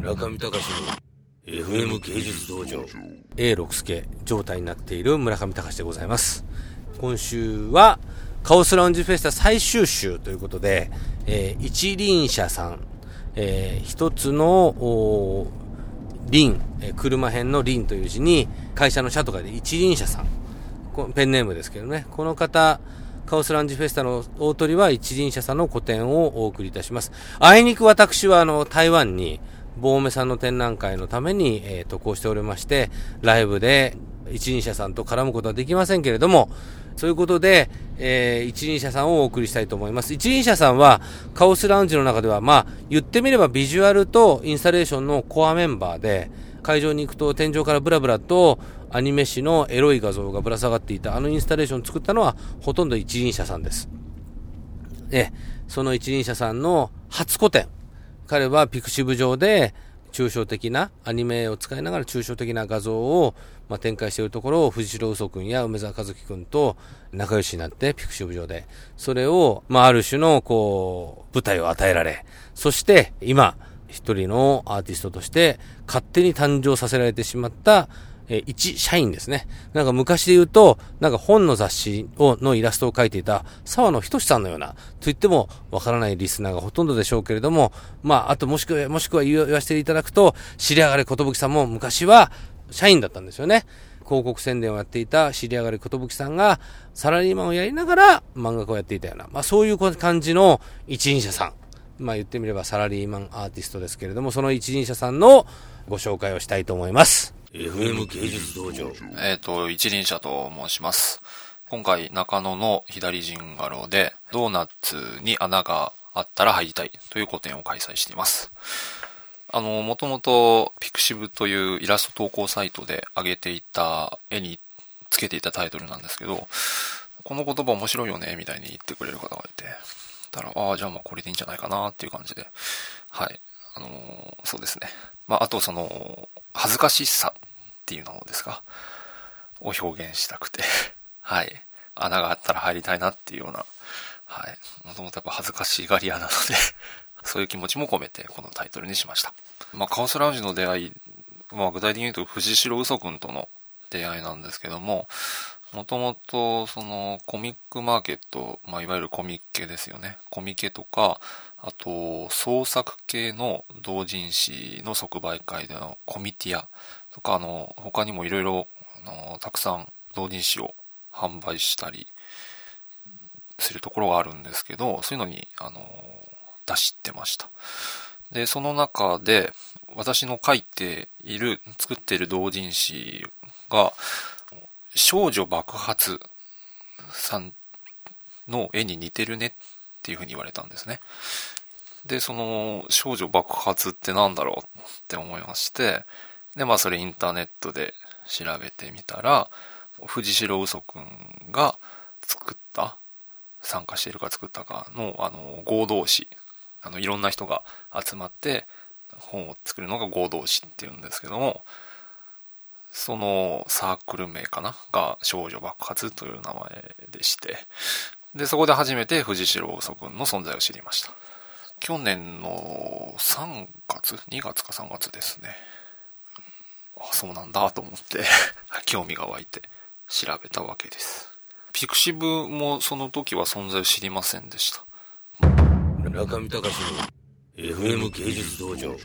中見隆の FM 芸術道場。A6 助状態になっている村上隆でございます。今週はカオスラウンジフェスタ最終週ということで、えー、一輪車さん、えー、一つの輪、えー、車編の輪という字に会社の社とかで一輪車さん。ペンネームですけどね。この方カオスランジフェスタの大鳥は一輪車さんの個展をお送りいたします。あいにく私はあの台湾にボーメさんの展覧会のために、えー、渡航しておりまして、ライブで一輪車さんと絡むことはできませんけれども、そういうことで、えー、一輪車さんをお送りしたいと思います。一輪車さんは、カオスラウンジの中では、まあ、言ってみればビジュアルとインスタレーションのコアメンバーで、会場に行くと天井からブラブラとアニメ誌のエロい画像がぶら下がっていたあのインスタレーションを作ったのはほとんど一輪車さんです。え、その一輪車さんの初個展。彼はピクシブ上で抽象的なアニメを使いながら抽象的な画像を、まあ、展開しているところを藤城嘘君や梅沢和木君と仲良しになってピクシブ上でそれを、まあ、ある種のこう舞台を与えられそして今一人のアーティストとして勝手に誕生させられてしまったえ一社員ですね。なんか昔で言うと、なんか本の雑誌を、のイラストを描いていた沢野ひとしさんのような、と言ってもわからないリスナーがほとんどでしょうけれども、まあ、あともしくは、もしくは言わせていただくと、知り上がれことぶきさんも昔は社員だったんですよね。広告宣伝をやっていた知り上がりことぶきさんが、サラリーマンをやりながら漫画家をやっていたような、まあそういう感じの一輪車さん。まあ言ってみればサラリーマンアーティストですけれども、その一輪車さんのご紹介をしたいと思います。FM 芸術道場。えっ、ー、と、一輪車と申します。今回、中野の左陣ガロで、ドーナツに穴があったら入りたいという個展を開催しています。あの、もともと、ピクシブというイラスト投稿サイトで上げていた絵につけていたタイトルなんですけど、この言葉面白いよね、みたいに言ってくれる方がいて、たら、ああ、じゃあまあこれでいいんじゃないかなっていう感じで、はい。あの、そうですね。まあ、あとその、恥ずかしさっていうのですか、を表現したくて はい。穴があったら入りたいなっていうような、はい。もともとやっぱ恥ずかしがり屋なので そういう気持ちも込めてこのタイトルにしました。まあ、カオスラウンジの出会い、まあ、具体的に言うと藤代嘘くんとの出会いなんですけども、もともとそのコミックマーケット、まあ、いわゆるコミッケですよね。コミケとか、あと創作系の同人誌の即売会でのコミティアとか、あの、他にもいろいろ、たくさん同人誌を販売したりするところがあるんですけど、そういうのに、あの、出してました。で、その中で、私の書いている、作っている同人誌が、少女爆発さんの絵に似てるねっていうふうに言われたんですね。で、その少女爆発って何だろうって思いまして、で、まあそれインターネットで調べてみたら、藤代嘘くんが作った、参加しているか作ったかの、あの、合同誌。あの、いろんな人が集まって本を作るのが合同誌っていうんですけども、そのサークル名かなが少女爆発という名前でして、で、そこで初めて藤代嘘くんの存在を知りました。去年の3月 ?2 月か3月ですね。あ、そうなんだと思って 興味が湧いて調べたわけです。ピクシブもその時は存在を知りませんでした。中見隆の FM 芸術道場。